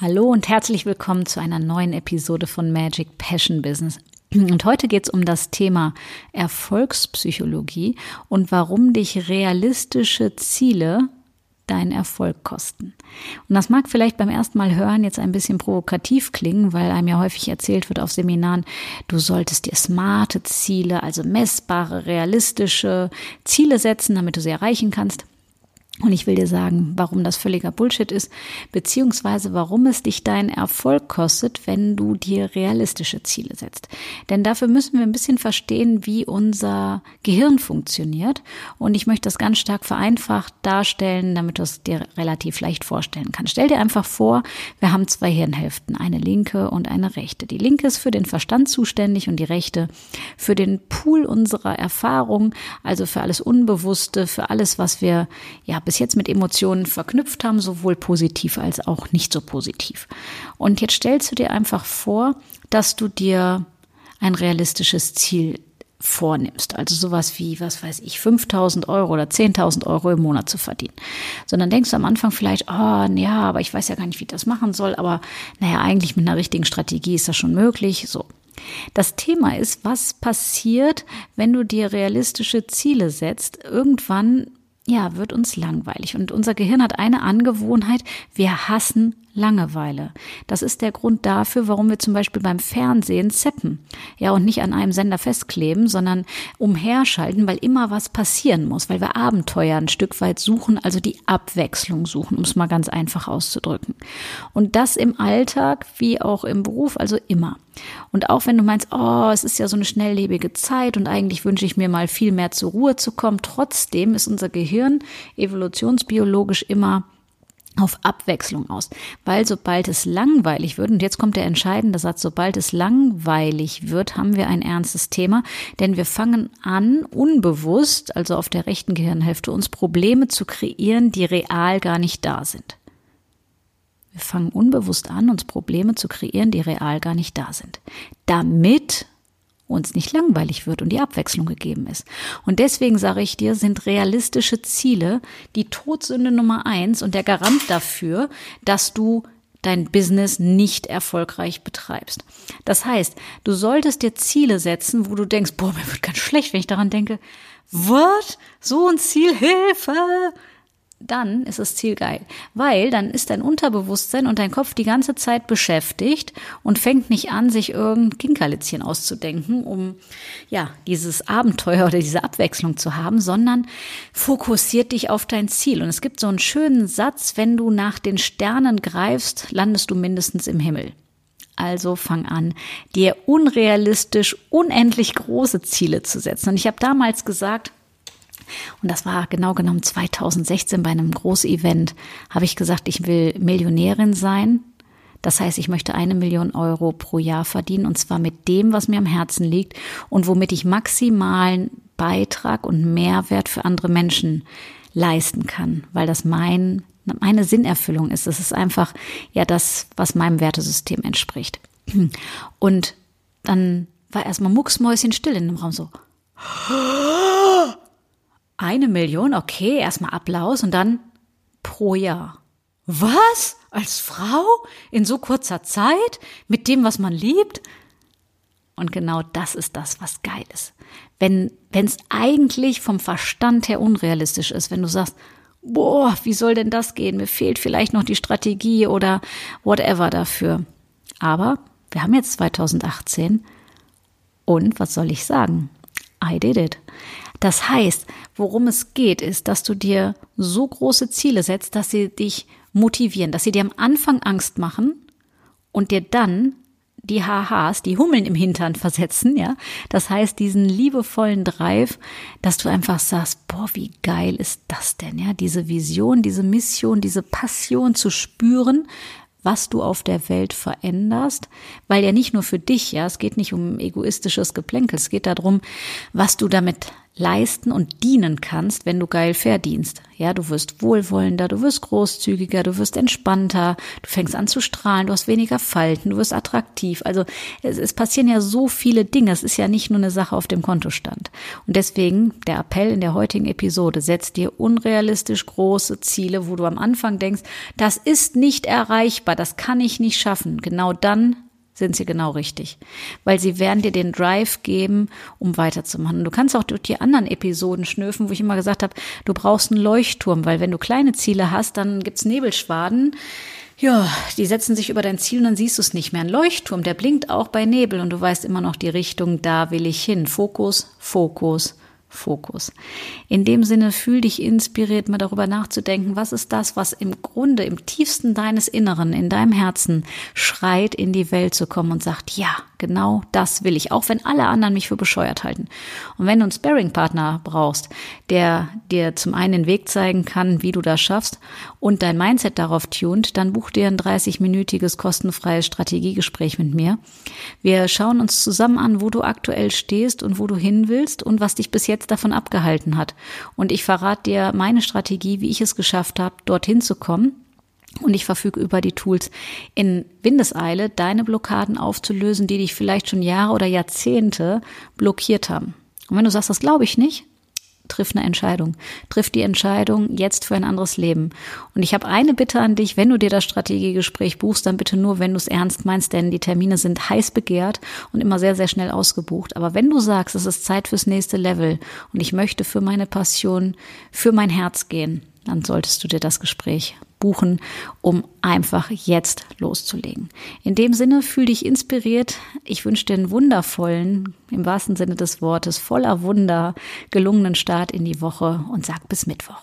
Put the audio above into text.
Hallo und herzlich willkommen zu einer neuen Episode von Magic Passion Business. Und heute geht es um das Thema Erfolgspsychologie und warum dich realistische Ziele deinen Erfolg kosten. Und das mag vielleicht beim ersten Mal hören jetzt ein bisschen provokativ klingen, weil einem ja häufig erzählt wird auf Seminaren, du solltest dir smarte Ziele, also messbare, realistische Ziele setzen, damit du sie erreichen kannst. Und ich will dir sagen, warum das völliger Bullshit ist, beziehungsweise warum es dich deinen Erfolg kostet, wenn du dir realistische Ziele setzt. Denn dafür müssen wir ein bisschen verstehen, wie unser Gehirn funktioniert. Und ich möchte das ganz stark vereinfacht darstellen, damit du es dir relativ leicht vorstellen kannst. Stell dir einfach vor, wir haben zwei Hirnhälften, eine linke und eine rechte. Die linke ist für den Verstand zuständig und die rechte für den Pool unserer Erfahrung, also für alles Unbewusste, für alles, was wir ja bis jetzt mit Emotionen verknüpft haben, sowohl positiv als auch nicht so positiv. Und jetzt stellst du dir einfach vor, dass du dir ein realistisches Ziel vornimmst. Also sowas wie, was weiß ich, 5000 Euro oder 10.000 Euro im Monat zu verdienen. Sondern denkst du am Anfang vielleicht, oh, ja, aber ich weiß ja gar nicht, wie ich das machen soll. Aber naja, eigentlich mit einer richtigen Strategie ist das schon möglich. So. Das Thema ist, was passiert, wenn du dir realistische Ziele setzt? Irgendwann ja, wird uns langweilig. Und unser Gehirn hat eine Angewohnheit, wir hassen Langeweile. Das ist der Grund dafür, warum wir zum Beispiel beim Fernsehen zeppen. Ja, und nicht an einem Sender festkleben, sondern umherschalten, weil immer was passieren muss, weil wir Abenteuer ein Stück weit suchen, also die Abwechslung suchen, um es mal ganz einfach auszudrücken. Und das im Alltag wie auch im Beruf, also immer. Und auch wenn du meinst, oh, es ist ja so eine schnelllebige Zeit und eigentlich wünsche ich mir mal viel mehr zur Ruhe zu kommen, trotzdem ist unser Gehirn evolutionsbiologisch immer auf Abwechslung aus. Weil sobald es langweilig wird, und jetzt kommt der entscheidende Satz, sobald es langweilig wird, haben wir ein ernstes Thema, denn wir fangen an, unbewusst, also auf der rechten Gehirnhälfte, uns Probleme zu kreieren, die real gar nicht da sind. Wir fangen unbewusst an, uns Probleme zu kreieren, die real gar nicht da sind. Damit uns nicht langweilig wird und die Abwechslung gegeben ist. Und deswegen sage ich dir, sind realistische Ziele die Todsünde Nummer eins und der Garant dafür, dass du dein Business nicht erfolgreich betreibst. Das heißt, du solltest dir Ziele setzen, wo du denkst, boah, mir wird ganz schlecht, wenn ich daran denke, was? So ein Ziel, Hilfe! Dann ist das Ziel geil. Weil dann ist dein Unterbewusstsein und dein Kopf die ganze Zeit beschäftigt und fängt nicht an, sich irgendein Kinkerlitzchen auszudenken, um ja, dieses Abenteuer oder diese Abwechslung zu haben, sondern fokussiert dich auf dein Ziel. Und es gibt so einen schönen Satz, wenn du nach den Sternen greifst, landest du mindestens im Himmel. Also fang an, dir unrealistisch unendlich große Ziele zu setzen. Und ich habe damals gesagt, und das war genau genommen 2016 bei einem Großevent, habe ich gesagt, ich will Millionärin sein. Das heißt, ich möchte eine Million Euro pro Jahr verdienen und zwar mit dem, was mir am Herzen liegt und womit ich maximalen Beitrag und Mehrwert für andere Menschen leisten kann, weil das mein, meine Sinnerfüllung ist. Das ist einfach ja das, was meinem Wertesystem entspricht. Und dann war erstmal mucksmäuschen still in dem Raum so. Eine Million, okay, erstmal Applaus und dann pro Jahr. Was? Als Frau? In so kurzer Zeit? Mit dem, was man liebt? Und genau das ist das, was geil ist. Wenn es eigentlich vom Verstand her unrealistisch ist, wenn du sagst, boah, wie soll denn das gehen? Mir fehlt vielleicht noch die Strategie oder whatever dafür. Aber wir haben jetzt 2018 und was soll ich sagen? I did it. Das heißt, worum es geht, ist, dass du dir so große Ziele setzt, dass sie dich motivieren, dass sie dir am Anfang Angst machen und dir dann die HHs, die Hummeln im Hintern versetzen, ja. Das heißt, diesen liebevollen Drive, dass du einfach sagst, boah, wie geil ist das denn, ja? Diese Vision, diese Mission, diese Passion zu spüren, was du auf der Welt veränderst, weil ja nicht nur für dich, ja, es geht nicht um egoistisches Geplänkel, es geht darum, was du damit leisten und dienen kannst, wenn du geil verdienst. Ja, du wirst wohlwollender, du wirst großzügiger, du wirst entspannter, du fängst an zu strahlen, du hast weniger Falten, du wirst attraktiv. Also es, es passieren ja so viele Dinge. Es ist ja nicht nur eine Sache auf dem Kontostand. Und deswegen der Appell in der heutigen Episode, setz dir unrealistisch große Ziele, wo du am Anfang denkst, das ist nicht erreichbar, das kann ich nicht schaffen. Genau dann sind sie genau richtig. Weil sie werden dir den Drive geben, um weiterzumachen. Du kannst auch durch die anderen Episoden schnüffen, wo ich immer gesagt habe, du brauchst einen Leuchtturm, weil wenn du kleine Ziele hast, dann gibt's Nebelschwaden. Ja, die setzen sich über dein Ziel und dann siehst du es nicht mehr. Ein Leuchtturm, der blinkt auch bei Nebel und du weißt immer noch die Richtung, da will ich hin. Fokus, Fokus, Fokus. In dem Sinne fühl dich inspiriert, mal darüber nachzudenken, was ist das, was im Grunde, im tiefsten deines Inneren, in deinem Herzen schreit, in die Welt zu kommen und sagt, ja, genau das will ich, auch wenn alle anderen mich für bescheuert halten. Und wenn du einen Sparring-Partner brauchst, der dir zum einen den Weg zeigen kann, wie du das schaffst und dein Mindset darauf tunt, dann buch dir ein 30-minütiges kostenfreies Strategiegespräch mit mir. Wir schauen uns zusammen an, wo du aktuell stehst und wo du hin willst und was dich bis jetzt jetzt davon abgehalten hat. Und ich verrate dir meine Strategie, wie ich es geschafft habe, dorthin zu kommen. Und ich verfüge über die Tools in Windeseile, deine Blockaden aufzulösen, die dich vielleicht schon Jahre oder Jahrzehnte blockiert haben. Und wenn du sagst, das glaube ich nicht, triff eine Entscheidung. Triff die Entscheidung jetzt für ein anderes Leben. Und ich habe eine Bitte an dich, wenn du dir das Strategiegespräch buchst, dann bitte nur, wenn du es ernst meinst, denn die Termine sind heiß begehrt und immer sehr, sehr schnell ausgebucht. Aber wenn du sagst, es ist Zeit fürs nächste Level und ich möchte für meine Passion, für mein Herz gehen, dann solltest du dir das Gespräch buchen, um einfach jetzt loszulegen. In dem Sinne, fühl dich inspiriert. Ich wünsche dir einen wundervollen, im wahrsten Sinne des Wortes, voller Wunder, gelungenen Start in die Woche und sag bis Mittwoch.